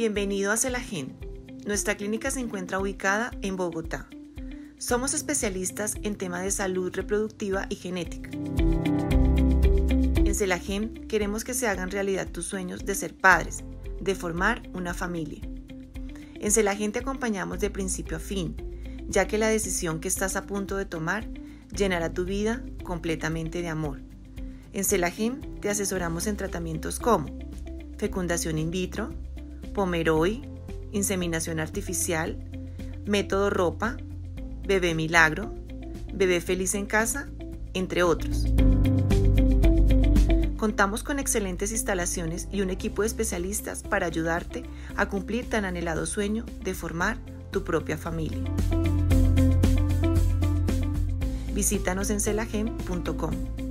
Bienvenido a Celagen. Nuestra clínica se encuentra ubicada en Bogotá. Somos especialistas en temas de salud reproductiva y genética. En Celagen queremos que se hagan realidad tus sueños de ser padres, de formar una familia. En Celagen te acompañamos de principio a fin, ya que la decisión que estás a punto de tomar llenará tu vida completamente de amor. En Celagen te asesoramos en tratamientos como fecundación in vitro, Pomeroy, inseminación artificial, método ropa, bebé milagro, bebé feliz en casa, entre otros. Contamos con excelentes instalaciones y un equipo de especialistas para ayudarte a cumplir tan anhelado sueño de formar tu propia familia. Visítanos en celagem.com.